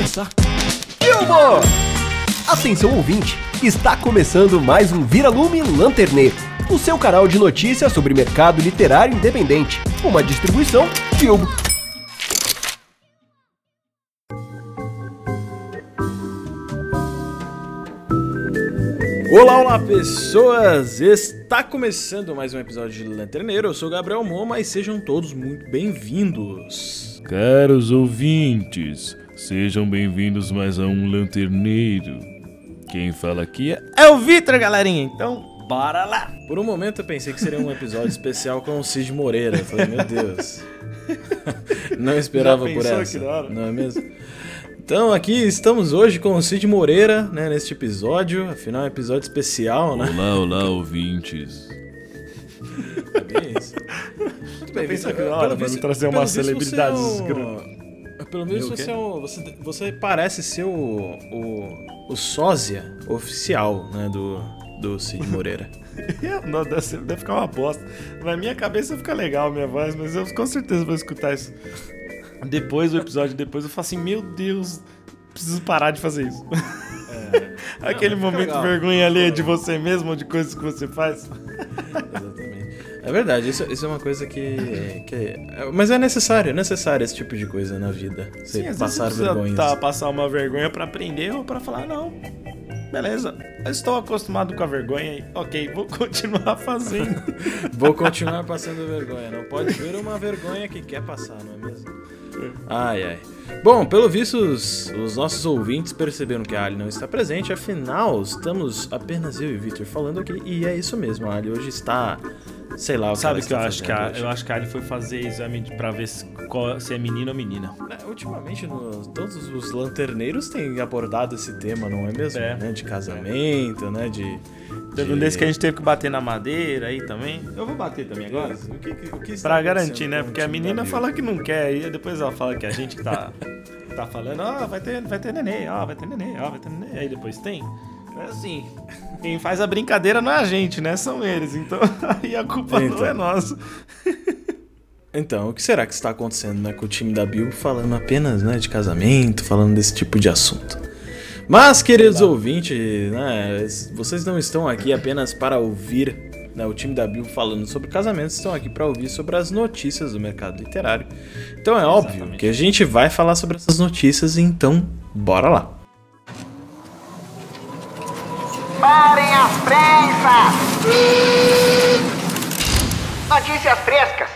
começar. Atenção ouvinte, está começando mais um Vira-Lume Lanterneiro, o seu canal de notícias sobre mercado literário independente. Uma distribuição Bilbo. Olá, olá pessoas! Está começando mais um episódio de Lanterneiro. Eu sou o Gabriel Moma e sejam todos muito bem-vindos. Caros ouvintes, sejam bem-vindos mais a um Lanterneiro. Quem fala aqui é. É o Vitor, galerinha! Então, bora lá! Por um momento eu pensei que seria um episódio especial com o Cid Moreira. Eu falei, meu Deus. Não esperava por essa. Não é mesmo? Então, aqui estamos hoje com o Cid Moreira, né, neste episódio. Afinal, é um episódio especial, né? Olá, olá, ouvintes. É bem isso. Muito bem, Vitor. visto- me trazer celebridades você é um- Pelo menos Meu, o você, é um, você, você parece ser o, o, o sósia oficial né, do, do Cid Moreira. Não, deve, deve ficar uma bosta. Na minha cabeça fica legal a minha voz, mas eu com certeza vou escutar isso. Depois do episódio, depois eu falo assim, meu Deus, preciso parar de fazer isso. Aquele Não, momento legal. de vergonha ali de você mesmo, ou de coisas que você faz. Exatamente. É verdade, isso, isso é uma coisa que, que é- Mas é necessário, é necessário esse tipo de coisa na vida. Você Sim, às vezes passar você vergonhas. tá, passar uma vergonha pra aprender ou pra falar, não, beleza, eu estou acostumado com a vergonha e ok, vou continuar fazendo. Vou continuar passando vergonha. Não pode ver uma vergonha que quer passar, não é mesmo? Ai, ai. Bom, pelo visto, os, os nossos ouvintes perceberam que a Ali não está presente. Afinal, estamos apenas eu e o Victor falando aqui. E é isso mesmo, a Ali hoje está. Sei lá o que Sabe que eu acho que a, hoje. eu acho que a Ali foi fazer exame de- pra ver se, qual- se é menino ou menina. É, Ultimamente, no- todos os lanterneiros têm abordado esse tema, não é mesmo? É. Né? De casamento, né? De. Teve um de- desse que a gente teve que bater na madeira aí também. Eu vou bater também agora. O que, o que Pra garantir, né? Porque a menina fala que não quer, e depois ela fala que a gente que tá, tá falando, ó, vai ter, vai ter neném, ó, vai ter neném, ó, vai ter neném. Aí depois tem. É assim, quem faz a brincadeira não é a gente, né? São eles. Então aí a culpa não Então. é nossa. Então, o que será que está acontecendo né, com o time da Bill falando apenas né, de casamento, falando desse tipo de assunto? Mas, queridos ouvintes, né, vocês não estão aqui apenas para ouvir né, o time da Bill falando sobre casamento, estão aqui para ouvir sobre as notícias do mercado literário. Então é óbvio que a gente vai falar sobre essas notícias, então bora lá. Parem as prensas! Notícias frescas!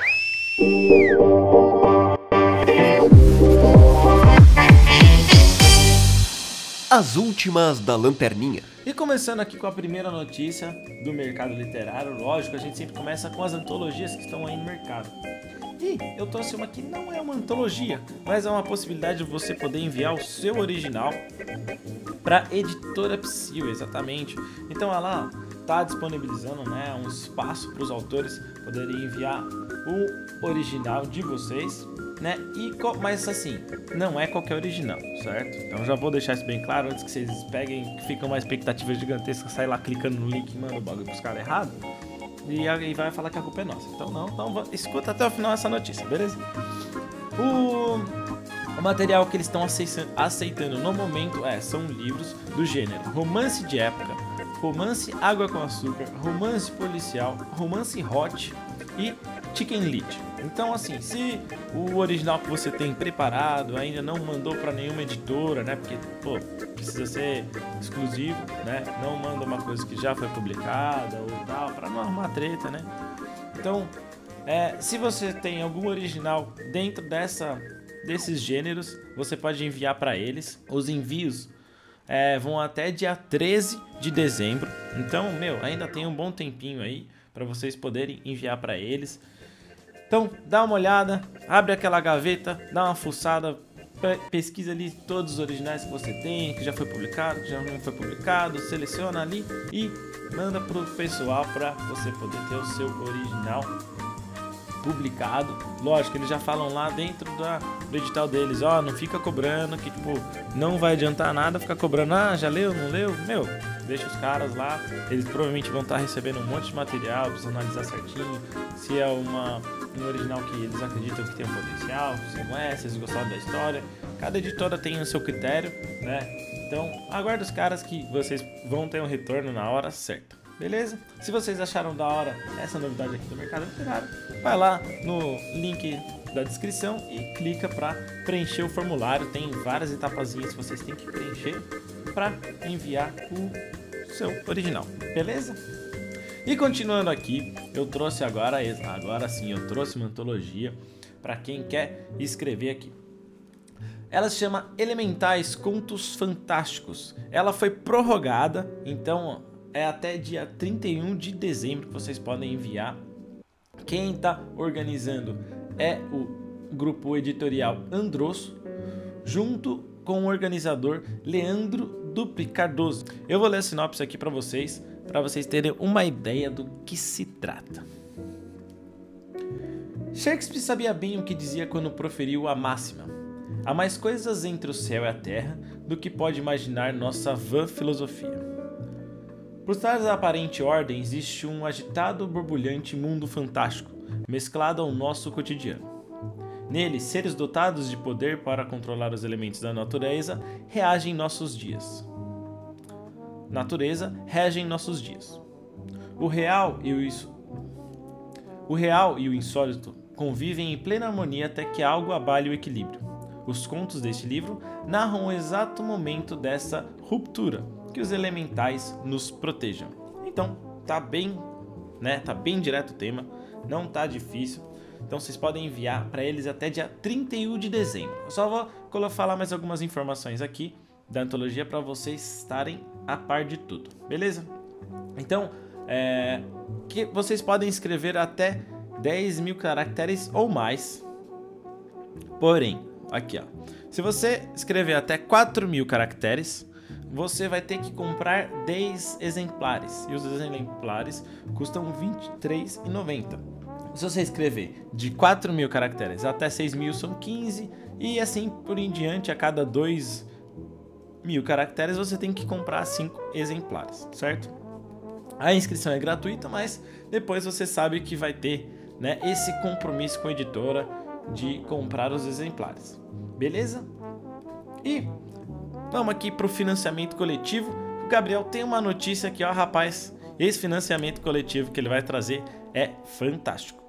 As últimas da Lanterninha. E começando aqui com a primeira notícia do mercado literário, lógico, a gente sempre começa com as antologias que estão aí no mercado. Eu trouxe uma que não é uma antologia, mas é uma possibilidade de você poder enviar o seu original para editora Psyll, exatamente. Então ela está disponibilizando né, um espaço para os autores poderem enviar o original de vocês, né? E mas assim, não é qualquer original, certo? Então já vou deixar isso bem claro antes que vocês peguem, que ficam uma expectativa gigantesca, sair lá clicando no link manda o bagulho pros caras errado. E aí vai falar que a culpa é nossa. Então não, então escuta até o final essa notícia, beleza? O, o material que eles estão aceitando no momento é, são livros do gênero romance de época, romance água com açúcar, romance policial, romance hot e chicken lead. Então assim, se o original que você tem preparado ainda não mandou para nenhuma editora, né? Porque pô, precisa ser exclusivo, né? Não manda uma coisa que já foi publicada ou tal, para não arrumar treta, né? Então, é, se você tem algum original dentro dessa, desses gêneros, você pode enviar para eles. Os envios é, vão até dia 13 de dezembro. Então, meu, ainda tem um bom tempinho aí para vocês poderem enviar para eles. Então, dá uma olhada, abre aquela gaveta, dá uma fuçada, pe- pesquisa ali todos os originais que você tem, que já foi publicado, que já não foi publicado, seleciona ali e manda pro pessoal para você poder ter o seu original publicado. Lógico, eles já falam lá dentro da, do edital deles, ó, não fica cobrando, que tipo, não vai adiantar nada ficar cobrando, ah, já leu, não leu? Meu, deixa os caras lá, eles provavelmente vão estar recebendo um monte de material, precisam analisar certinho se é uma, um original que eles acreditam que tem um potencial, se não é, se eles gostaram da história. Cada editora tem o seu critério, né? Então, aguarde os caras que vocês vão ter um retorno na hora certa. Beleza? Se vocês acharam da hora essa novidade aqui do mercado literário, vai lá no link da descrição e clica para preencher o formulário. Tem várias etapazinhas que vocês têm que preencher para enviar o seu original. Beleza? E continuando aqui, eu trouxe agora, agora sim, eu trouxe uma antologia para quem quer escrever aqui. Ela se chama Elementais Contos Fantásticos. Ela foi prorrogada, então é até dia 31 de dezembro que vocês podem enviar. Quem está organizando é o grupo editorial Androsso, junto com o organizador Leandro Dupli Cardoso. Eu vou ler a sinopse aqui para vocês, para vocês terem uma ideia do que se trata. Shakespeare sabia bem o que dizia quando proferiu a máxima: Há mais coisas entre o céu e a terra do que pode imaginar nossa vã filosofia. Por trás da aparente ordem existe um agitado, borbulhante mundo fantástico, mesclado ao nosso cotidiano. Nele, seres dotados de poder para controlar os elementos da natureza reagem em nossos dias. Natureza rege em nossos dias. O real e o, is... o real e o insólito convivem em plena harmonia até que algo abale o equilíbrio. Os contos deste livro narram o exato momento dessa ruptura, que os elementais nos protejam. Então, tá bem, né? Tá bem direto o tema, não tá difícil. Então vocês podem enviar para eles até dia 31 de dezembro. Eu só vou falar mais algumas informações aqui da antologia para vocês estarem a par de tudo, beleza? Então, é, que vocês podem escrever até 10 mil caracteres ou mais. Porém, aqui ó, se você escrever até 4 mil caracteres, você vai ter que comprar 10 exemplares. E os exemplares custam R$ 23,90. Se você escrever de 4 mil caracteres até 6 mil, são 15. E assim por em diante, a cada 2 mil caracteres, você tem que comprar 5 exemplares, certo? A inscrição é gratuita, mas depois você sabe que vai ter né, esse compromisso com a editora de comprar os exemplares. Beleza? E Vamos aqui para o financiamento coletivo. O Gabriel tem uma notícia aqui, ó, rapaz. Esse financiamento coletivo que ele vai trazer é fantástico.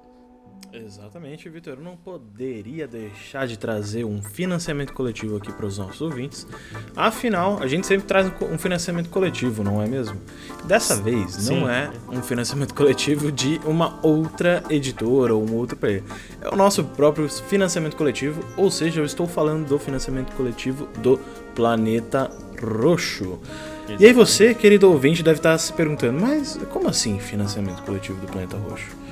Exatamente, Vitor. Eu não poderia deixar de trazer um financiamento coletivo aqui para os nossos ouvintes. Afinal, a gente sempre traz um financiamento coletivo, não é mesmo? Dessa vez, Sim. não é um financiamento coletivo de uma outra editora ou um outro player. É o nosso próprio financiamento coletivo, ou seja, eu estou falando do financiamento coletivo do Planeta Roxo. Exatamente. E aí você, querido ouvinte, deve estar se perguntando, mas como assim financiamento coletivo do Planeta Roxo?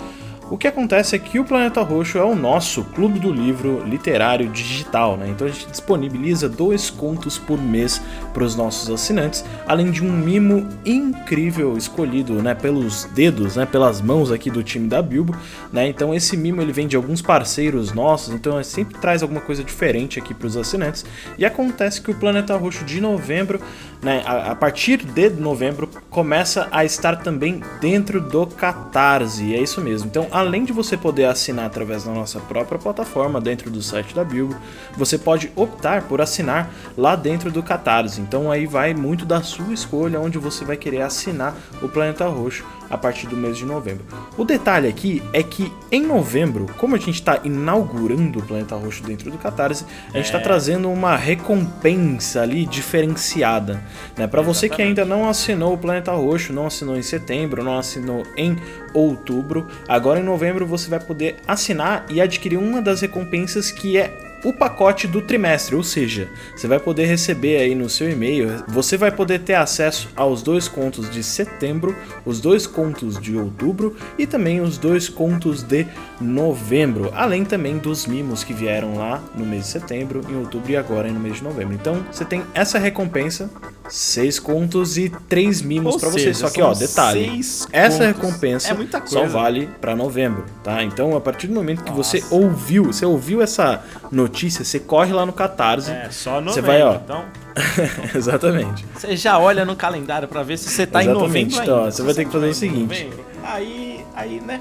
O que acontece é que o Planeta Roxo é o nosso clube do livro literário digital, né? Então a gente disponibiliza dois contos por mês para os nossos assinantes, além de um mimo incrível escolhido, né, pelos dedos, né, pelas mãos aqui do time da Bilbo, né? Então esse mimo ele vem de alguns parceiros nossos, então ele sempre traz alguma coisa diferente aqui para os assinantes. E acontece que o Planeta Roxo de novembro, né, a, partir de novembro começa a estar também dentro do Catarse. É isso mesmo. Então além de você poder assinar através da nossa própria plataforma dentro do site da Bilbo, você pode optar por assinar lá dentro do Catarse. Então aí vai muito da sua escolha onde você vai querer assinar o Planeta Roxo a partir do mês de novembro. O detalhe aqui é que em novembro, como a gente está inaugurando o Planeta Roxo dentro do Catarse, a gente está é. trazendo uma recompensa ali diferenciada. Né? Para você que ainda não assinou o Planeta Roxo, não assinou em setembro, não assinou em outubro, agora em novembro você vai poder assinar e adquirir uma das recompensas que é o pacote do trimestre, ou seja, você vai poder receber aí no seu e-mail, você vai poder ter acesso aos dois contos de setembro, os dois contos de outubro e também os dois contos de novembro, além também dos mimos que vieram lá no mês de setembro, em outubro e agora no mês de novembro. Então você tem essa recompensa, seis contos e três mimos para você. Só que ó, detalhe, essa recompensa é só vale para novembro, tá? Então a partir do momento que Nossa. você ouviu, você ouviu essa notícia, você corre lá no Catarse. É, só novembro, você vai, ó, então. Exatamente. Você já olha no calendário para ver se você tá Exatamente. em novembro. Então, ó, você vai ter que fazer o seguinte. Aí, aí, né?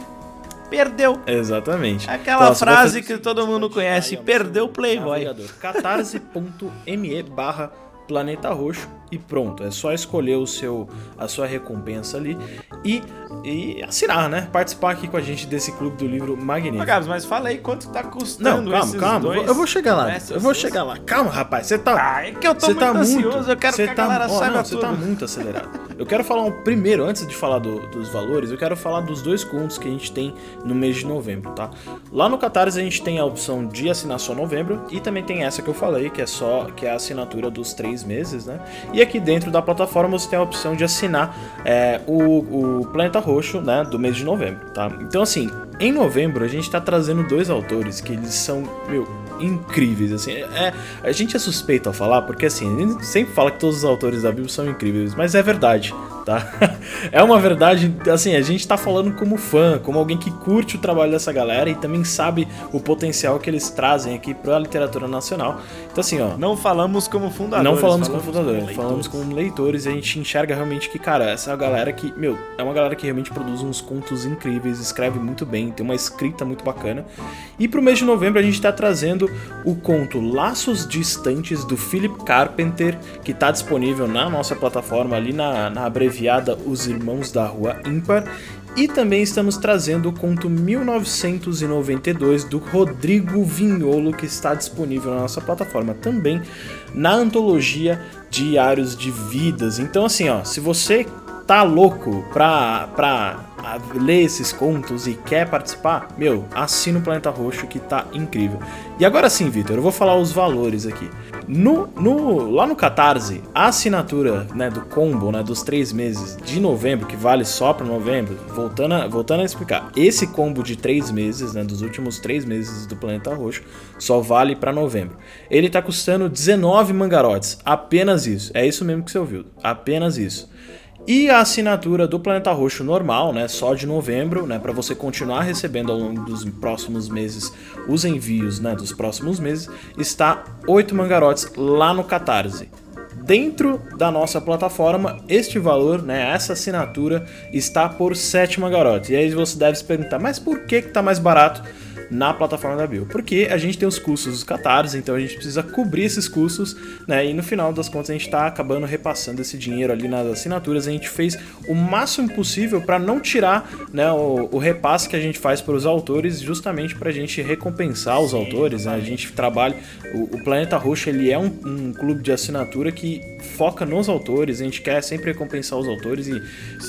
perdeu. Exatamente. Aquela Então, frase fazer- que todo mundo conhece, perdeu o Playboy. Catarse.me barra Planeta Roxo e pronto, é só escolher o seu, a sua recompensa ali e, e assinar, né? Participar aqui com a gente desse clube do livro magnífico. Gabs, mas fala aí quanto tá Não, custando calma, esses calma. dois. Eu vou chegar lá. Eu vou chegar lá. Calma, rapaz. Você tá. Ah, é que eu tô Você muito tá ansioso, muito, eu quero você que a tá, galera ó, saiba não, Você tá muito acelerado. Eu quero falar um primeiro, antes de falar do- dos valores, eu quero falar dos dois contos que a gente tem no mês de novembro, tá? Lá no Catarse a gente tem a opção de assinar só novembro e também tem essa que eu falei, que é só que é a assinatura dos três meses, né? E aqui dentro da plataforma você tem a opção de assinar é, o, o Planeta Roxo, né? Do mês de novembro, tá? Então assim, em novembro a gente tá trazendo dois autores que eles são, meu, incríveis, assim. É, a gente é suspeito a falar, porque assim, a gente sempre fala que todos os autores da Bíblia são incríveis, mas é verdade, tá? É uma verdade, assim, a gente tá falando como fã, como alguém que curte o trabalho dessa galera e também sabe o potencial que eles trazem aqui pra literatura nacional. Então assim, ó, Não falamos como fundadores. não falamos como fundadores, leitores. falamos como leitores e a gente enxerga realmente que, cara, essa a galera que, meu, é uma galera que realmente produz uns contos incríveis, escreve muito bem, tem uma escrita muito bacana. E pro mês de novembro a gente tá trazendo o conto Laços Distantes do Philip Carpenter, que tá disponível na nossa plataforma ali na, na abreviada Os Irmãos da Rua Ímpar. E também estamos trazendo o conto 1992 do Rodrigo Vinholo, que está disponível na nossa plataforma também na antologia Diários de Vidas. Então, assim, ó, se você tá louco pra, pra ler esses contos e quer participar, meu, assina o Planeta Roxo que tá incrível. E agora sim, Vitor, eu vou falar os valores aqui. No, no, lá no Catarse, a assinatura né, do combo né, dos três meses de novembro, que vale só para novembro, voltando a, voltando a explicar, esse combo de três meses, né, dos últimos três meses do Planeta Roxo, só vale para novembro. Ele tá custando 19 mangarotes, apenas isso. É isso mesmo que você ouviu, apenas isso. E a assinatura do Planeta Roxo normal, né, só de novembro, né, para você continuar recebendo ao longo dos próximos meses os envios, né, dos próximos meses, está 8 mangarotes lá no Catarse. Dentro da nossa plataforma, este valor, né, essa assinatura está por 7 mangarotes. E aí você deve se perguntar, mas por que que tá mais barato? Na plataforma da Bill. Porque a gente tem os custos dos catarses, então a gente precisa cobrir esses custos, né? E no final das contas a gente tá acabando repassando esse dinheiro ali nas assinaturas. A gente fez o máximo possível para não tirar né, o, o repasse que a gente faz para os autores, justamente para a gente recompensar os autores. Né? A gente trabalha. O, o Planeta Roxo ele é um, um clube de assinatura que foca nos autores. A gente quer sempre recompensar os autores e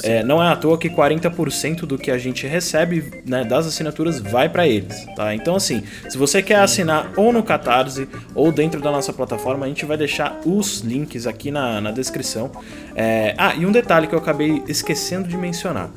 é, não é à toa que 40% do que a gente recebe né, das assinaturas vai para eles. Tá? Então, assim, se você quer assinar ou no Catarse ou dentro da nossa plataforma, a gente vai deixar os links aqui na, na descrição. É, Ah, e um detalhe que eu acabei esquecendo de mencionar.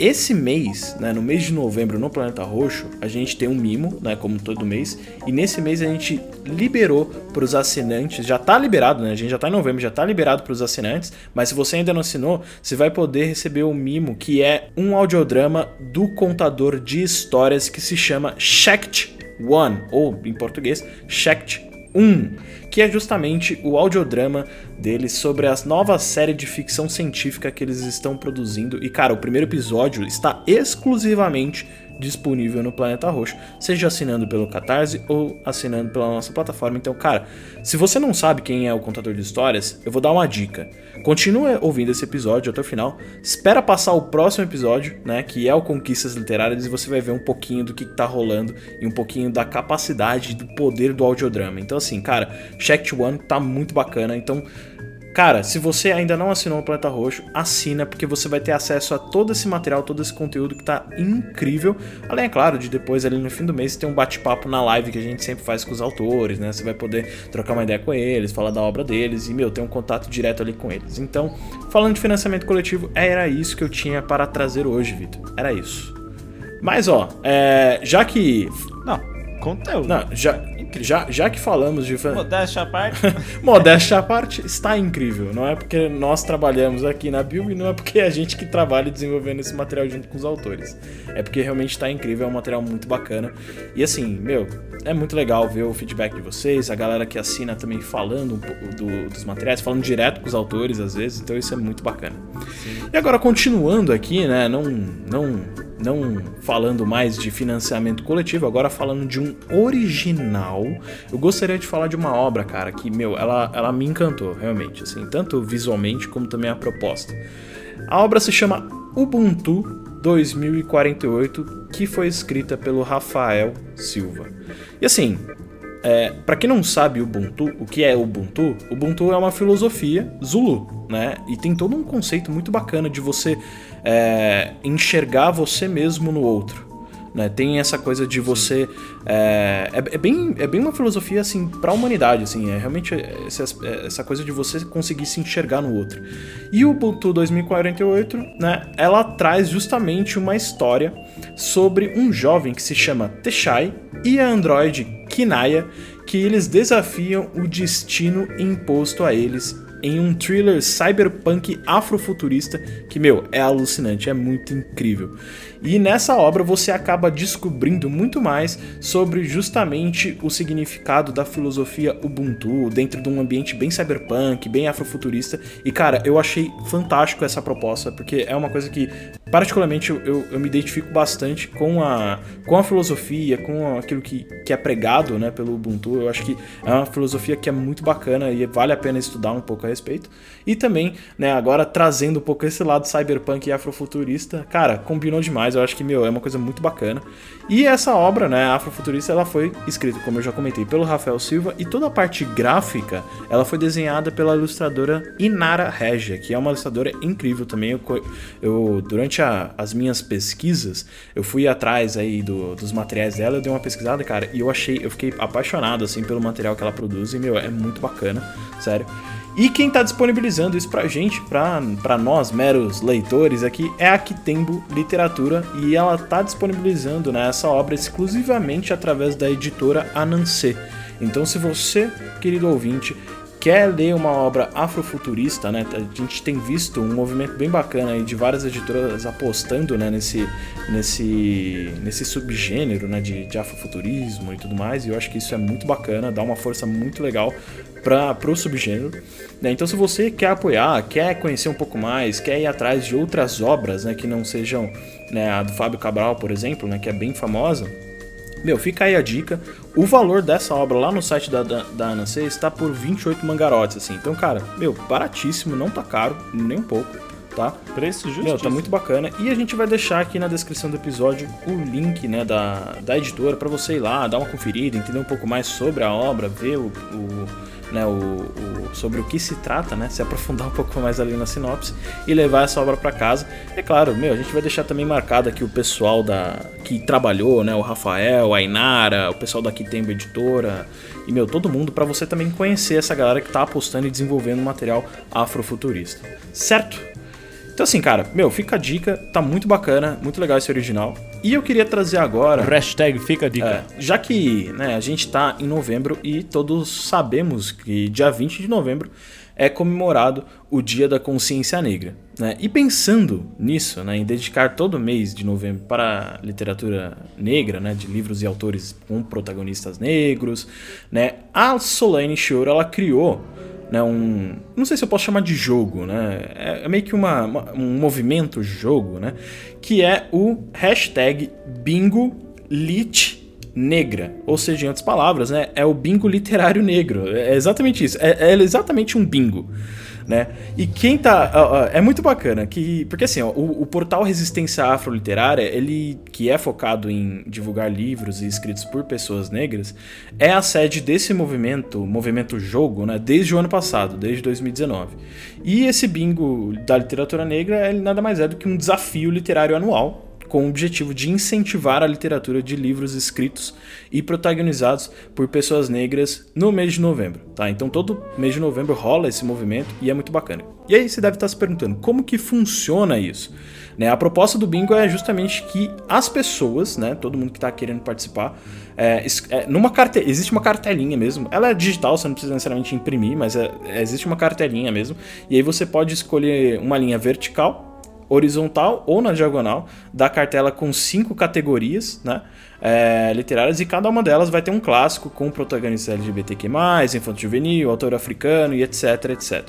Esse mês, né, no mês de novembro no Planeta Roxo, a gente tem um mimo, né, como todo mês, e nesse mês a gente liberou para os assinantes, já tá liberado, né, a gente já tá em novembro, já tá liberado para os assinantes, mas se você ainda não assinou, você vai poder receber o mimo, que é um audiodrama do contador de histórias que se chama Shact One, ou em português, Shact 1, que é justamente o audiodrama deles sobre a nova série de ficção científica que eles estão produzindo. E cara, o primeiro episódio está exclusivamente disponível no Planeta Roxo, seja assinando pelo Catarse ou assinando pela nossa plataforma. Então, cara, se você não sabe quem é o contador de histórias, eu vou dar uma dica. Continue ouvindo esse episódio até o final. Espera passar o próximo episódio, né, que é o Conquistas Literárias, e você vai ver um pouquinho do que tá rolando e um pouquinho da capacidade do poder do audiodrama. Então, assim, cara, Check One tá muito bacana. Então, Cara, se você ainda não assinou o Planeta Roxo, assina, porque você vai ter acesso a todo esse material, todo esse conteúdo que tá incrível. Além, é claro, de depois ali no fim do mês ter um bate-papo na live que a gente sempre faz com os autores, né? Você vai poder trocar uma ideia com eles, falar da obra deles e, meu, ter um contato direto ali com eles. Então, falando de financiamento coletivo, era isso que eu tinha para trazer hoje, Vitor. Era isso. Mas, ó, é, já que. Não, conteúdo. Não, já, já, já que falamos de. Modéstia à parte. Modéstia à parte, está incrível. Não é porque nós trabalhamos aqui na Bilb, não é porque é a gente que trabalha desenvolvendo esse material junto com os autores. É porque realmente está incrível, é um material muito bacana. E assim, meu, é muito legal ver o feedback de vocês, a galera que assina também falando um pouco do- dos materiais, falando direto com os autores às vezes, então isso é muito bacana. E agora, continuando aqui, né, não, não não falando mais de financiamento coletivo, agora falando de um original. Eu gostaria de falar de uma obra, cara, que, meu, ela, ela me encantou, realmente, assim, tanto visualmente como também a proposta. A obra se chama Ubuntu 2048, que foi escrita pelo Rafael Silva. E assim, é, para quem não sabe Ubuntu, o que é Ubuntu? Ubuntu é uma filosofia Zulu, né? E tem todo um conceito muito bacana de você é, enxergar você mesmo no outro. Né? Tem essa coisa de você. É, é, é, bem, é bem uma filosofia assim para a humanidade, assim, é realmente essa, essa coisa de você conseguir se enxergar no outro. E o Ubuntu 2048, né? Ela traz justamente uma história sobre um jovem que se chama Techai e a androide Kinaya, que eles desafiam o destino imposto a eles em um thriller cyberpunk afrofuturista que, meu, é alucinante, é muito incrível. E nessa obra você acaba descobrindo muito mais sobre justamente o significado da filosofia Ubuntu dentro de um ambiente bem cyberpunk, bem afrofuturista. E cara, eu achei fantástico essa proposta, porque é uma coisa que, particularmente, eu, eu me identifico bastante com a, com a filosofia, com aquilo que, que é pregado né, pelo Ubuntu. Eu acho que é uma filosofia que é muito bacana e vale a pena estudar um pouco a respeito. E também, né, agora trazendo um pouco esse lado cyberpunk e afrofuturista, cara, combinou demais. Eu acho que, meu, é uma coisa muito bacana. E essa obra, né, Afrofuturista, ela foi escrita, como eu já comentei, pelo Rafael Silva e toda a parte gráfica, ela foi desenhada pela ilustradora Inara Regia, que é uma ilustradora incrível também. Eu, eu durante a, as minhas pesquisas, eu fui atrás aí do, dos materiais dela, eu dei uma pesquisada, cara, e eu achei, eu fiquei apaixonado assim pelo material que ela produz e, meu, é muito bacana, sério. E quem está disponibilizando isso pra gente, pra, pra nós, meros leitores aqui, é a Kitembo Literatura e ela está disponibilizando né, essa obra exclusivamente através da editora Anansê. Então, se você, querido ouvinte, quer ler uma obra afrofuturista, né? A gente tem visto um movimento bem bacana aí de várias editoras apostando né, nesse, nesse, nesse subgênero né, de, de afrofuturismo e tudo mais, e eu acho que isso é muito bacana, dá uma força muito legal para o subgênero. Né? Então, se você quer apoiar, quer conhecer um pouco mais, quer ir atrás de outras obras né, que não sejam né, a do Fábio Cabral, por exemplo, né, que é bem famosa, meu, fica aí a dica. O valor dessa obra lá no site da, da, da está por 28 mangarotes, assim. Então, cara, meu, baratíssimo, não tá caro, nem um pouco, tá? Preço justo. Meu, tá muito bacana. E a gente vai deixar aqui na descrição do episódio o link, né, da, da editora para você ir lá, dar uma conferida, entender um pouco mais sobre a obra, ver o, o né, o, o, sobre o que se trata, né, se aprofundar um pouco mais ali na sinopse e levar essa obra para casa. É claro, meu, a gente vai deixar também marcado aqui o pessoal da que trabalhou, né, o Rafael, a Inara, o pessoal daqui tem editora e meu, todo mundo para você também conhecer essa galera que tá apostando e desenvolvendo material afrofuturista. Certo? Então assim, cara, meu, fica a dica, tá muito bacana, muito legal esse original. E eu queria trazer agora. Hashtag fica a dica. É, já que né, a gente tá em novembro e todos sabemos que dia 20 de novembro é comemorado o Dia da Consciência Negra. Né? E pensando nisso, né, em dedicar todo mês de novembro para literatura negra, né, de livros e autores com protagonistas negros, né, a Solane Shore ela criou né, um, não sei se eu posso chamar de jogo, né, é, é meio que uma, uma, um movimento jogo, né, que é o hashtag Bingo Lit Negra, ou seja, em outras palavras, né, é o bingo literário negro, é exatamente isso, é, é exatamente um bingo né? E quem tá. é muito bacana, que. Porque assim, ó, o, o, portal Resistência Afroliterária, ele que é focado em divulgar livros e escritos por pessoas negras, é a sede desse movimento, movimento jogo, né? Desde o ano passado, desde 2019. E esse bingo da literatura negra, ele nada mais é do que um desafio literário anual com o objetivo de incentivar a literatura de livros escritos e protagonizados por pessoas negras no mês de novembro, tá? Então todo mês de novembro rola esse movimento e é muito bacana. E aí você deve estar se perguntando como que funciona isso? Né? A proposta do bingo é justamente que as pessoas, né, todo mundo que está querendo participar, é, é, numa carte... existe uma cartelinha mesmo. Ela é digital, você não precisa necessariamente imprimir, mas é, existe uma cartelinha mesmo. E aí você pode escolher uma linha vertical horizontal ou na diagonal da cartela com cinco categorias né, é, literárias e cada uma delas vai ter um clássico com protagonista LGBTQ+, infanto juvenil, autor africano e etc, etc.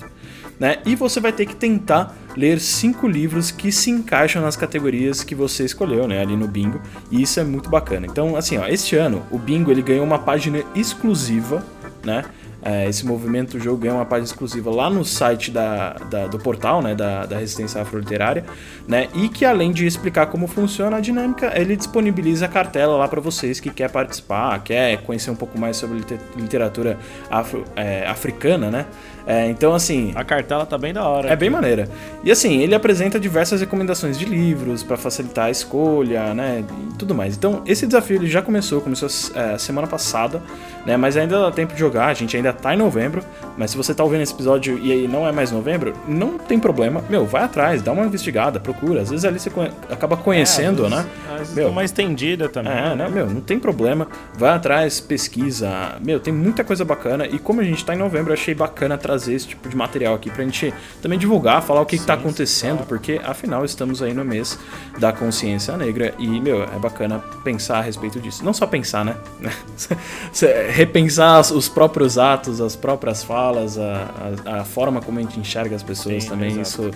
né? E você vai ter que tentar ler cinco livros que se encaixam nas categorias que você escolheu, né, ali no bingo. E isso é muito bacana. Então, assim, ó, este ano o bingo ele ganhou uma página exclusiva, né? É, esse movimento, o jogo ganha uma página exclusiva lá no site da, da- do portal, né, da, da Resistência Afro-Literária, né, e que além de explicar como funciona a dinâmica, ele disponibiliza a cartela lá para vocês que quer participar, quer conhecer um pouco mais sobre lite- literatura afro- é, africana, né, É, então assim, A cartela tá bem da hora. é bem maneira. E assim, ele apresenta diversas recomendações de livros para facilitar a escolha, né, e tudo mais. Então, esse desafio ele já começou, começou é, semana passada, né, mas ainda dá tempo de jogar, a gente ainda tá em novembro, mas se você tá ouvindo esse episódio e aí não é mais novembro, não tem problema. Meu, vai atrás, dá uma investigada, procura. Às vezes ali você conhe- acaba conhecendo, né? Mas Meu, uma estendida também. é, né, meu, não tem problema. Vai atrás, pesquisa. Meu, tem muita coisa bacana. E como a gente tá em novembro, eu achei bacana trazer esse tipo de material aqui pra gente também divulgar, falar o que, que tá acontecendo, porque afinal estamos aí no mês da consciência negra. E, meu, é bacana pensar a respeito disso. Não só pensar, né? Repensar os- os próprios atos, as próprias falas, a, a, a forma como a gente enxerga as pessoas Sim, também. exato. Isso,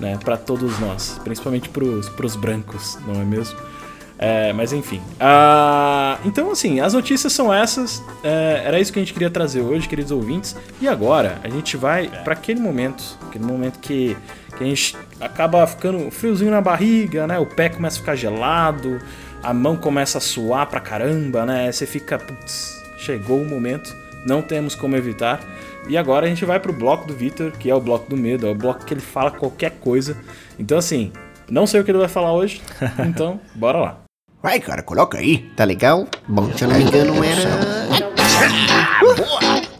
né, para todos nós, principalmente pros, pros brancos, não é mesmo? É, mas enfim. Ah, então, assim, as notícias são essas. É, era isso que a gente queria trazer hoje, queridos ouvintes. E agora a gente vai pra aquele momento, aquele momento que, que a gente acaba ficando friozinho na barriga, né? O pé começa a ficar gelado, a mão começa a suar pra caramba, né? Você fica, putz, chegou o momento, não temos como evitar. E agora a gente vai pro bloco do Victor, que é o bloco do medo, é o bloco que ele fala qualquer coisa. Então, assim, não sei o que ele vai falar hoje, então bora lá. Vai, cara, coloca aí. Tá legal? Bom, se eu não me engano, era.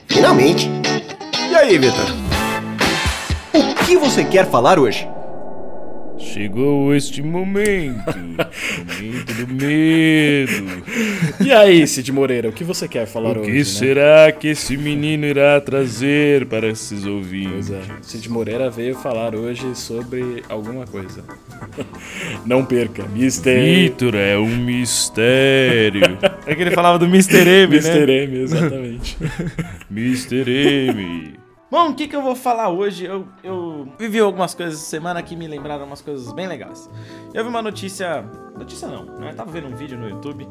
Finalmente. E aí, Vitor? O que você quer falar hoje? Chegou este momento. momento do medo. E aí, Cid Moreira, o que você quer falar O hoje? que né? será que esse menino irá trazer para esses Pois ouvintes? é, Cid Moreira veio falar hoje sobre alguma coisa. Não perca, Mr. Vitor é um mistério. É que ele falava do Mr. M, Mr. né? M, exatamente. Mr. M. Bom, o que, que eu vou falar hoje? Eu, eu vivi algumas coisas essa semana que me lembraram umas coisas bem legais. Eu vi uma notícia. Notícia não, né? Eu tava vendo um vídeo no YouTube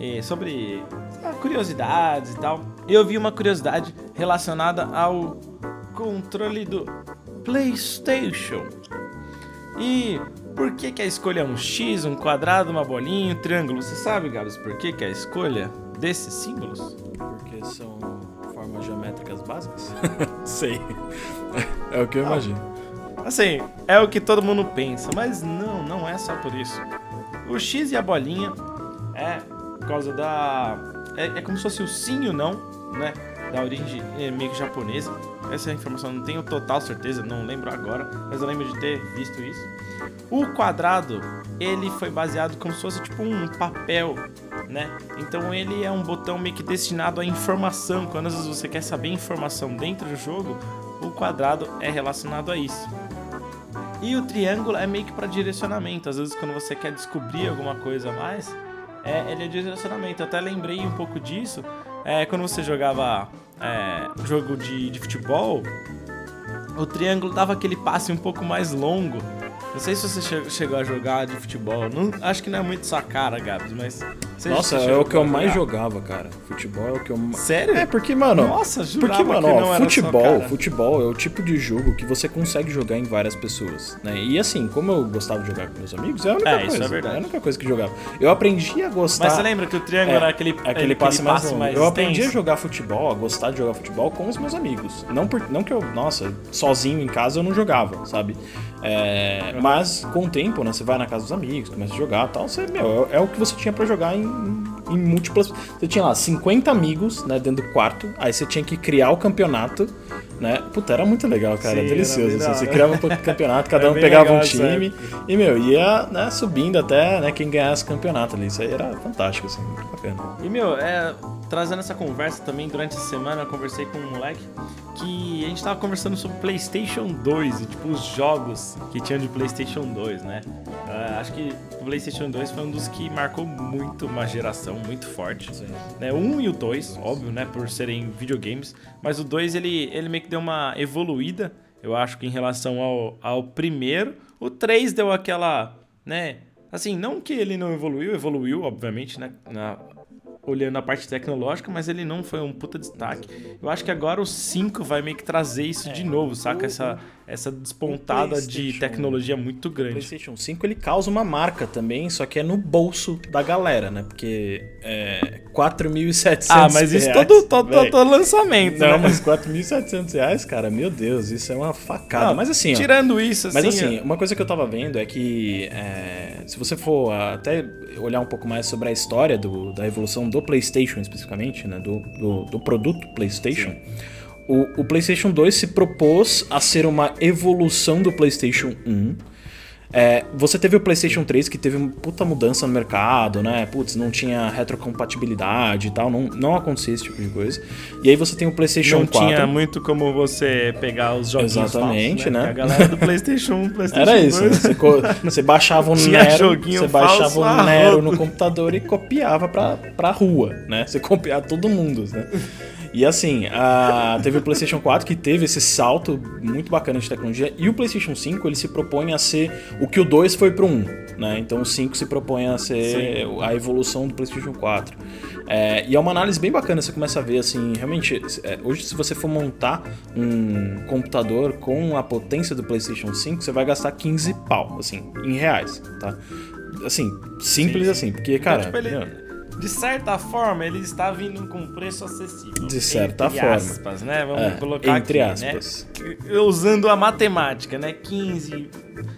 eh, sobre ah, curiosidades e tal. E eu vi uma curiosidade relacionada ao controle do PlayStation. E por que, que a escolha é um X, um quadrado, uma bolinha, um triângulo? Você sabe, Gabs, por que, que é a escolha desses símbolos? Porque são formas geométricas básicas? Sei. É o que eu imagino. Assim, é o que todo mundo pensa, mas não, não é só por isso. O X e a bolinha é por causa da. É, é como se fosse o sim e o não, né? Da origem é, meio que japonesa. Essa informação eu não tenho total certeza, não lembro agora, mas eu lembro de ter visto isso. O quadrado, ele foi baseado como se fosse tipo um papel, né? Então ele é um botão meio que destinado à informação. Quando às vezes você quer saber informação dentro do jogo, o quadrado é relacionado a isso. E o triângulo é meio que para direcionamento. Às vezes, quando você quer descobrir alguma coisa a mais, é, ele é direcionamento. Eu até lembrei um pouco disso é, quando você jogava é, jogo de, de futebol. O triângulo dava aquele passe um pouco mais longo. Não sei se você che- chegou a jogar de futebol. Não, acho que não é muito sua cara, Gabs, mas. Você- Nossa, é o que eu a mais jogava, cara. Futebol é o que eu mais. Sério? É, porque, mano. Nossa, jurava porque, mano, que ó, futebol, futebol é o tipo de jogo que você consegue jogar em várias pessoas, né? E assim, como eu gostava de jogar com meus amigos, é a única É, coisa. isso é verdade. a única coisa que eu jogava. Eu aprendi a gostar. Mas você lembra que o triângulo É, era aquele, aquele passe mais longo. eu aprendi a extenso? jogar futebol, a gostar de jogar futebol com os meus amigos. Não, por, não que eu, nossa, sozinho em casa eu não jogava, sabe? É, mas com o tempo, né? Você vai na casa dos amigos, começa a jogar e tal. Você, meu, é, é o que você tinha pra jogar em, em múltiplas. Você tinha lá 50 amigos, né, dentro do quarto. Aí você tinha que criar o campeonato, né? Puta, era muito legal, cara. Sim, era delicioso. assim, você criava um campeonato, cada um pegava legal um time. E, meu, ia né, subindo até né, quem ganhasse o campeonato ali. Isso aí era fantástico, assim, muito bacana. E, meu, é, trazendo essa conversa também, durante a semana eu conversei com um moleque que a gente tava conversando sobre PlayStation 2 e, tipo, os jogos que tinham de PlayStation 2, né? Acho que o PlayStation 2 foi um dos que marcou muito uma geração muito forte. Né? O 1 e o 2, óbvio, né? Por serem videogames. Mas o 2, ele, ele meio que deu uma evoluída. Eu acho que em relação ao, ao primeiro, o 3 deu aquela, né? Assim, não que ele não evoluiu, evoluiu, obviamente, né? Na, olhando a parte tecnológica, mas ele não foi um puta destaque. Eu acho que agora o 5 vai meio que trazer isso de novo, saca? Essa, essa despontada de tecnologia muito O grande. PlayStation 5 ele causa uma marca também, só que é no bolso da galera, né? Porque é 4.700 Ah, mas isso reais, todo, todo, véi. todo lançamento, Não, né? mas 4.700 reais, cara, meu Deus, isso é uma facada. Não, mas assim, ó, Tirando isso, assim... Mas assim, uma coisa que eu tava vendo é que é, se você for até olhar um pouco mais sobre a história do- da evolução do PlayStation especificamente, né, do, do, do produto PlayStation, o, o PlayStation 2 se propôs a ser uma evolução do PlayStation 1. É, você teve o PlayStation 3 que teve uma puta mudança no mercado, né? Putz, não tinha retrocompatibilidade e tal, não, não acontecia esse tipo de coisa. E aí você tem o PlayStation não 4. tinha muito como você pegar os joguinhos Exatamente, falsos, né? Porque A galera do PlayStation 1, PlayStation Era isso, né? 2... você, você baixava um Tinha Nero, você baixava a Nero rodo. no computador e copiava pra, pra rua, né? Você copiava todo mundo, né? E assim, a- teve o PlayStation 4 que teve esse salto muito bacana de tecnologia e o PlayStation 5 ele se propõe a ser o que o 2 foi pro 1, né? Então o 5 se propõe a ser a evolução do PlayStation 4. É, e é uma análise bem bacana, você começa a ver assim, realmente, é, hoje se você for montar um computador com a potência do PlayStation 5, você vai gastar 15 pau, assim, em reais, tá? Assim, simples assim, porque, cara, tipo, ele- De certa forma, ele está vindo com preço acessível. De certa entre forma. aspas, né? Vamos É, colocar entre aqui, aspas. né? Usando a matemática, né? 15...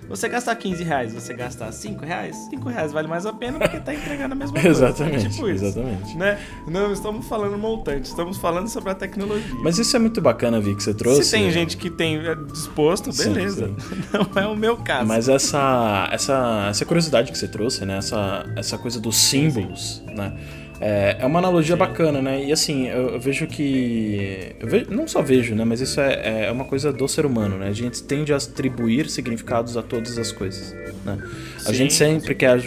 Você gastar 15 reais, você gastar 5 reais, 5 reais vale mais a pena porque tá entregando a mesma coisa. Exatamente, Tipo isso, exatamente. Né? Não estamos falando montante, estamos falando sobre a tecnologia. Mas isso é muito bacana, Vi, que você trouxe. Se tem gente que tem é, disposto, Sim, beleza. sim. Não é o meu caso. Mas essa, essa, essa curiosidade que você trouxe, né? Essa, essa coisa dos símbolos, né? É, é uma analogia bacana, né? E assim, eu, eu vejo que. Eu vejo, não só vejo, né? Mas isso é, é uma coisa do ser humano, né? A gente tende a atribuir significados a todas as coisas, né? A Sim, gente sempre quer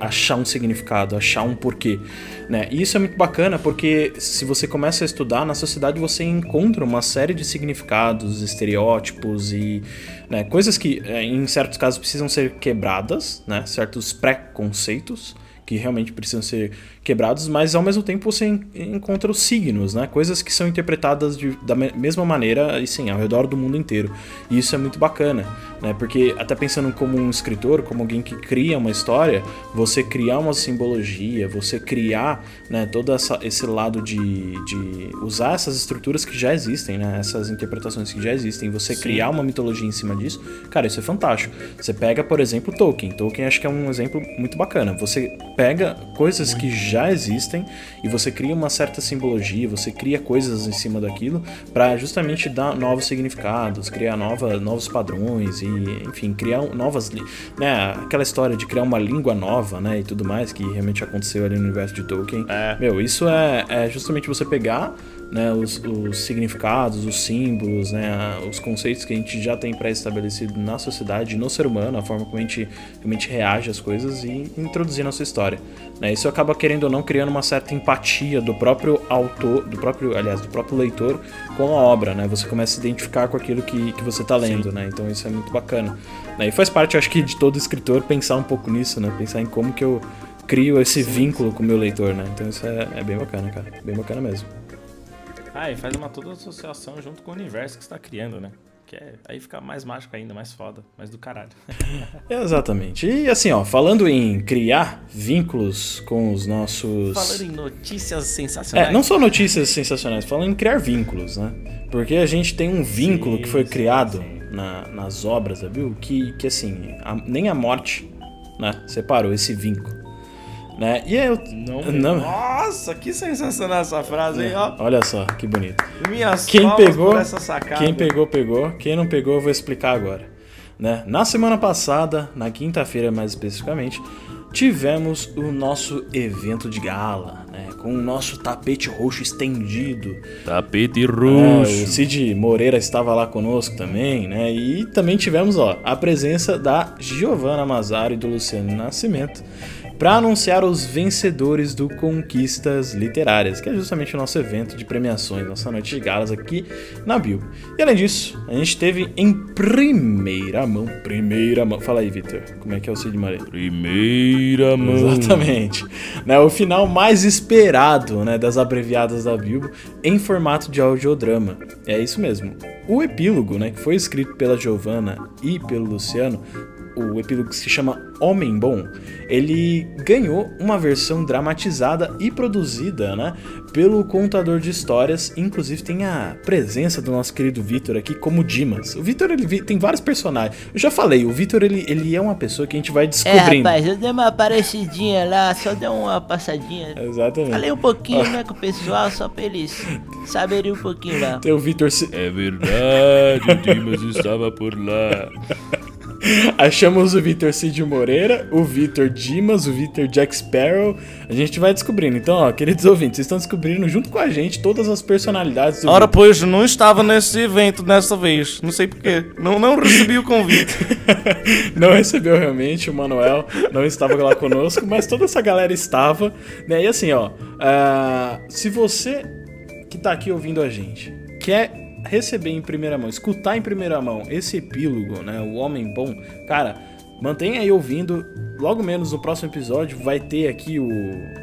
achar um significado, achar um porquê, né? E isso é muito bacana porque se você começa a estudar na sociedade, você encontra uma série de significados, estereótipos e né, coisas que, é, em certos casos, precisam ser quebradas, né? Certos preconceitos que realmente precisam ser quebrados, mas ao mesmo tempo você en- encontra os signos, né? Coisas que são interpretadas de- da me- mesma maneira, e sim, ao redor do mundo inteiro. E isso é muito bacana, né? Porque até pensando como um escritor, como alguém que cria uma história, você criar uma simbologia, você criar, né, todo essa, esse lado de, de usar essas estruturas que já existem, né? Essas interpretações que já existem, você criar uma mitologia em cima disso, cara, isso é fantástico. Você pega, por exemplo, Tolkien. Tolkien acho que é um exemplo muito bacana. Você pega coisas que já existem e você cria uma certa simbologia, você cria coisas em cima daquilo para justamente dar novos significados, criar nova, novos padrões e, enfim, criar novas, né, aquela história de criar uma língua nova, né, e tudo mais que realmente aconteceu ali no universo de Tolkien. Meu, isso é, é justamente você pegar né, os, os significados, os símbolos, né, os conceitos que a gente já tem pré-estabelecido na sociedade, no ser humano, a forma como a gente realmente reage às coisas e introduzir na sua história. Né? Isso acaba, querendo ou não, criando uma certa empatia do próprio autor, do próprio, aliás, do próprio leitor com a obra, né? Você começa a se identificar com aquilo que, que você está lendo, né? Então isso é muito bacana. Né? E faz parte, acho que, de todo escritor pensar um pouco nisso, né? Pensar em como que eu crio esse vínculo com o meu leitor, né? Então isso é, é bem bacana, cara. Bem bacana mesmo. Ah, e faz uma toda associação junto com o universo que você tá criando, né? Que é, aí fica mais mágico ainda, mais foda, mais do caralho. Exatamente. E assim, ó, falando em criar vínculos com os nossos. Falando em notícias sensacionais. É, não só notícias sensacionais, falando em criar vínculos, né? Porque a gente tem um vínculo Sim, que foi sim, criado sim. na- nas obras da Bíblia que, que assim, a- nem a morte né, separou esse vínculo. Né? E eu. Não, não- Nossa, que sensacional essa frase aí, ó. Olha só, que bonito. Minhas Quem pegou, por essa sacada. quem pegou, pegou. Quem não pegou, eu vou explicar agora. Né? Na semana passada, na quinta-feira mais especificamente, tivemos o nosso evento de gala, né? com o nosso tapete roxo estendido. Tapete É, roxo. o Cid Moreira estava lá conosco também, né? E também tivemos ó, a presença da Giovanna Mazaro e do Luciano Nascimento para anunciar os vencedores do Conquistas Literárias, que é justamente o nosso evento de premiações, nossa noite de galas aqui na Bilbo. E além disso, a gente teve em primeira mão, primeira mão. Fala aí, Vitor, como é que é o Cid Moreira? Primeira mão. Exatamente. Né, o final mais esperado né, das abreviadas da Bilbo em formato de audiodrama. É isso mesmo. O epílogo, né, que foi escrito pela Giovanna e pelo Luciano, o epílogo que se chama Homem Bom, ele ganhou uma versão dramatizada e produzida, né, pelo contador de histórias, inclusive tem a presença do nosso querido Vitor aqui como Dimas. O Vitor ele tem vários personagens. Eu já falei, o Vitor ele, ele é uma pessoa que a gente vai É, descobrindo. rapaz, eu dei uma aparecidinha lá, só dei uma passadinha. Exatamente. Falei um pouquinho, né, com o pessoal, só pra eles saberem um pouquinho lá. Tem o Vitor se- É verdade, o Dimas estava por lá. Achamos o Vitor Cid Moreira, o Vitor Dimas, o Vitor Jack Sparrow. A gente vai descobrindo. Então, ó, queridos ouvintes, vocês estão descobrindo junto com a gente todas as personalidades do Ora, Vitor. pois, não estava nesse evento dessa vez. Não sei porquê. Não, não recebi o convite. não recebeu realmente, o Manuel não estava lá conosco, mas toda essa galera estava. Né? E assim, ó, ah, se você que tá aqui ouvindo a gente quer receber em primeira mão, escutar em primeira mão esse epílogo, né, o Homem Bom, cara, mantenha aí ouvindo. Logo menos no próximo episódio vai ter aqui o,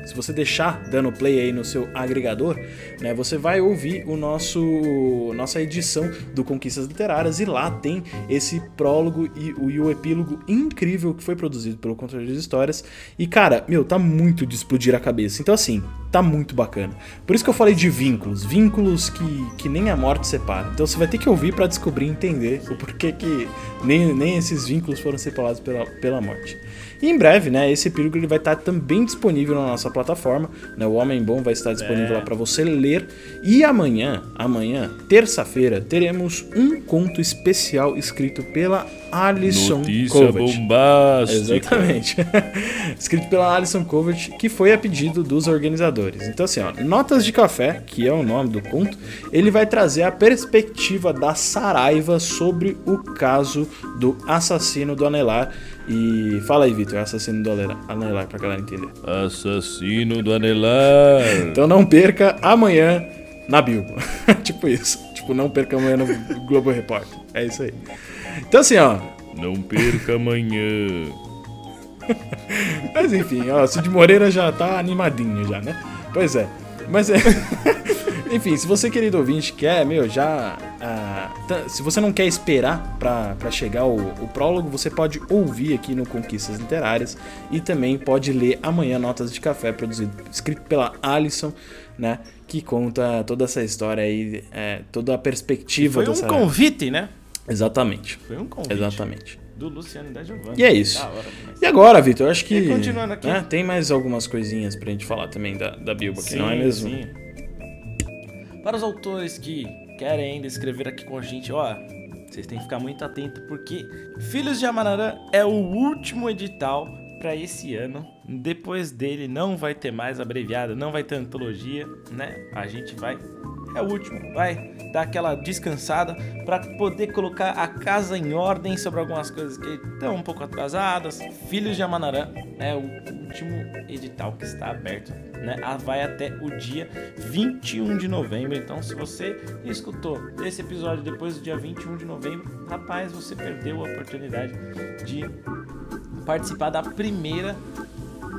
se você deixar dando play aí no seu agregador, né, você vai ouvir o nosso nossa edição do Conquistas Literárias e lá tem esse prólogo e o, e o epílogo incrível que foi produzido pelo Contador de Histórias. E cara, meu, tá muito de explodir a cabeça. Então assim, tá muito bacana. Por isso que eu falei de vínculos, vínculos que, que nem a morte separa. Então você vai ter que ouvir pra descobrir e entender o porquê que nem, nem esses vínculos foram separados pela, pela morte. E em breve, né, esse epílogo ele vai estar também disponível na nossa plataforma, né, o Homem Bom vai estar disponível lá para você ler. E amanhã, amanhã, terça-feira, teremos um conto especial escrito pela Alison Notícia Kovac. bombástica. Exatamente. Escrito pela Alison Covert, que foi a pedido dos organizadores. Então, assim, ó, Notas de Café, que é o nome do conto, ele vai trazer a perspectiva da Saraiva sobre o caso do assassino do Anelar. E fala aí, Vitor, assassino do Anelar, pra galera entender. Assassino do Anelar. Então não perca amanhã na Bilbo. tipo isso. Tipo, não perca amanhã no Globo Repórter. É isso aí. Então, assim, ó, Não perca amanhã. Mas enfim, ó, Cid Moreira já tá animadinho já, né? Pois é. Mas é. enfim, se você, querido ouvinte, quer, meu, já. Ah, tá- se você não quer esperar pra, pra chegar o, o prólogo, você pode ouvir aqui no Conquistas Literárias e também pode ler amanhã Notas de Café, produzido, escrito pela Alison, né? Que conta toda essa história aí, é, toda a perspectiva Foi um dessa. convite, né? Exatamente. Foi um convite. Exatamente. Do Luciano e da Giovanna. E é isso. Hora. E agora, Vitor, eu acho que. E continuando aqui. né, tem mais algumas coisinhas pra gente falar também da, da Bilbo aqui, Sim, não é mesmo? sim. Para os autores que querem ainda escrever aqui com a gente, ó, vocês têm que ficar muito atentos porque Filhos de Amararã é o último edital para esse ano. Depois dele não vai ter mais abreviada, não vai ter antologia, né? A gente vai é o último, vai dar aquela descansada para poder colocar a casa em ordem sobre algumas coisas que estão um pouco atrasadas. Filhos de Amanarã é o último edital que está aberto, né? Ah, Vai até o dia 21 de novembro. Então, se você escutou esse episódio depois do dia 21 de novembro, rapaz, você perdeu a oportunidade de participar da primeira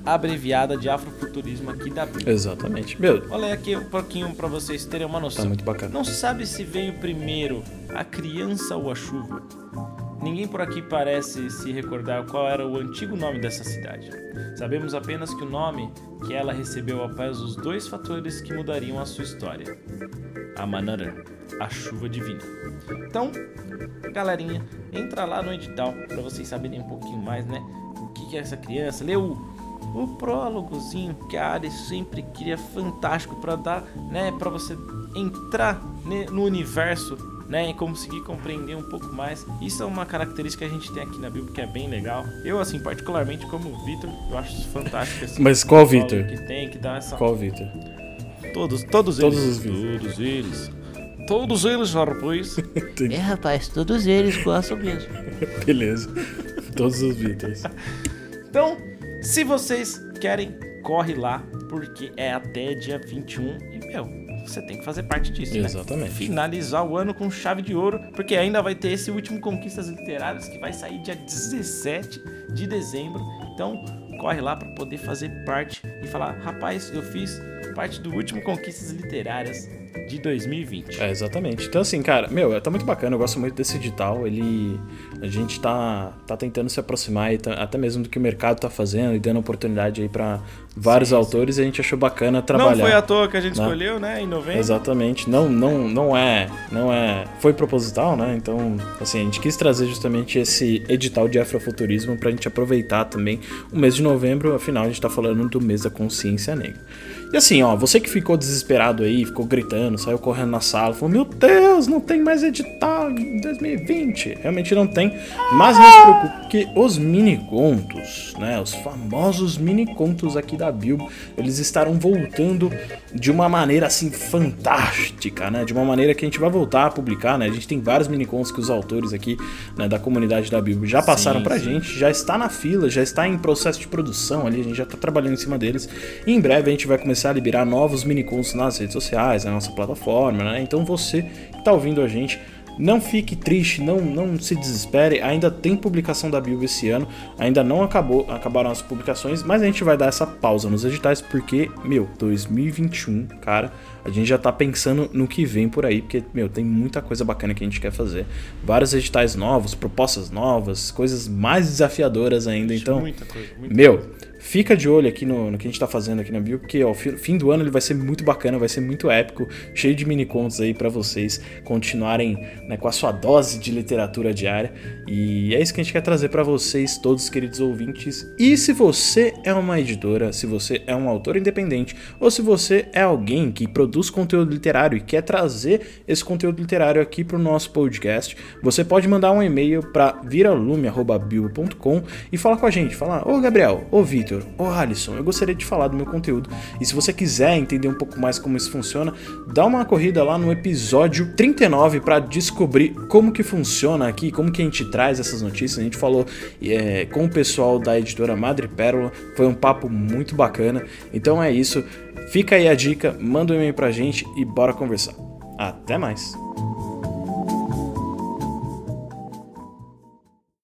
abreviada de afrofuturismo aqui da Bíblia. Exatamente. Meu, Olha aqui um pouquinho para vocês terem uma noção. tá muito bacana. Não se sabe se veio primeiro a criança ou a chuva. Ninguém por aqui parece se recordar qual era o antigo nome dessa cidade. Sabemos apenas que o nome que ela recebeu após os dois fatores que mudariam a sua história: a Manara, a chuva divina. Então, galerinha, entra lá no edital para vocês saberem um pouquinho mais, né? O que é essa criança? Lê o, o prólogozinho que a Ares sempre queria fantástico para dar, né? Para você entrar ne- no universo, né? E conseguir compreender um pouco mais. Isso é uma característica que a gente tem aqui na Bíblia que é bem legal. Eu, assim, particularmente como o Vitor, eu acho isso fantástico. Assim, Mas qual Vitor? Que tem, que dá essa. Qual Vitor? Todos, todos Todos eles. os Vitor. Todos eles. Todos eles, rapaz. É, rapaz, todos eles gostam mesmo. Beleza. Todos os Vitors. Então, se vocês querem, corre lá, porque é até dia 21 e, meu, você tem que fazer parte disso, né? Exatamente. Finalizar o ano com chave de ouro, porque ainda vai ter esse último Conquistas Literárias que vai sair dia 17 de dezembro. Então, corre lá para poder fazer parte e falar: rapaz, eu fiz parte do último Conquistas Literárias de 2020. É, exatamente. Então, assim, cara, meu, tá muito bacana, eu gosto muito desse edital. Ele. A gente tá, tá tentando se aproximar tá- até mesmo do que o mercado tá fazendo e dando oportunidade aí pra vários Sim, sim. autores e a gente achou bacana trabalhar. Não foi à toa que a gente né? escolheu, né? Em novembro. Exatamente. Não, não, não é, não é, foi proposital, né? Então, assim, a gente quis trazer justamente esse edital de afrofuturismo pra gente aproveitar também o mês de novembro, afinal a gente tá falando do mês da consciência negra. E assim, ó, você que ficou desesperado aí, ficou gritando, saiu correndo na sala, falou: "Meu Deus, não tem mais edital em 2020". Realmente não tem, mas não se preocupe que os mini contos, né, os famosos mini contos aqui da Bilbo, eles estarão voltando de uma maneira assim fantástica, né? De uma maneira que a gente vai voltar a publicar, né? A gente tem vários mini contos que os autores aqui, né, da comunidade da Bilbo já passaram pra gente, já está na fila, já está em processo de produção ali, a gente já tá trabalhando em cima deles. E em breve a gente vai começar a liberar novos mini contos nas redes sociais, na nossa plataforma, né? Então você que tá ouvindo a gente, não fique triste, não, não se desespere. Ainda tem publicação da Bilbo esse ano. Ainda não acabou, acabaram as publicações, mas a gente vai dar essa pausa nos editais porque, meu, 2021, cara, a gente já tá pensando no que vem por aí, porque, meu, tem muita coisa bacana que a gente quer fazer. Vários editais novos, propostas novas, coisas mais desafiadoras ainda. Então, Muita coisa, muita meu, fica de olho aqui no, no que a gente tá fazendo aqui na Bio, porque ó, o fi- fim do ano ele vai ser muito bacana, vai ser muito épico, cheio de mini contos aí pra vocês continuarem né, com a sua dose de literatura diária. E é isso que a gente quer trazer pra vocês, todos queridos ouvintes. E se você é uma editora, se você é um autor independente, ou se você é alguém que produz conteúdo literário e quer trazer esse conteúdo literário aqui pro nosso podcast, você pode mandar um e-mail para viralume.bio.com e falar com a gente. Falar, ô Gabriel, ô Vitor, ô Alisson, eu gostaria de falar do meu conteúdo. E se você quiser entender um pouco mais como isso funciona, dá uma corrida lá no episódio 39 para descobrir como que funciona aqui, como que a gente traz essas notícias. A gente falou é, com o pessoal da editora Madre Pérola, foi um papo muito bacana. Então é isso. Fica aí a dica, manda um e-mail pra gente e bora conversar. Até mais!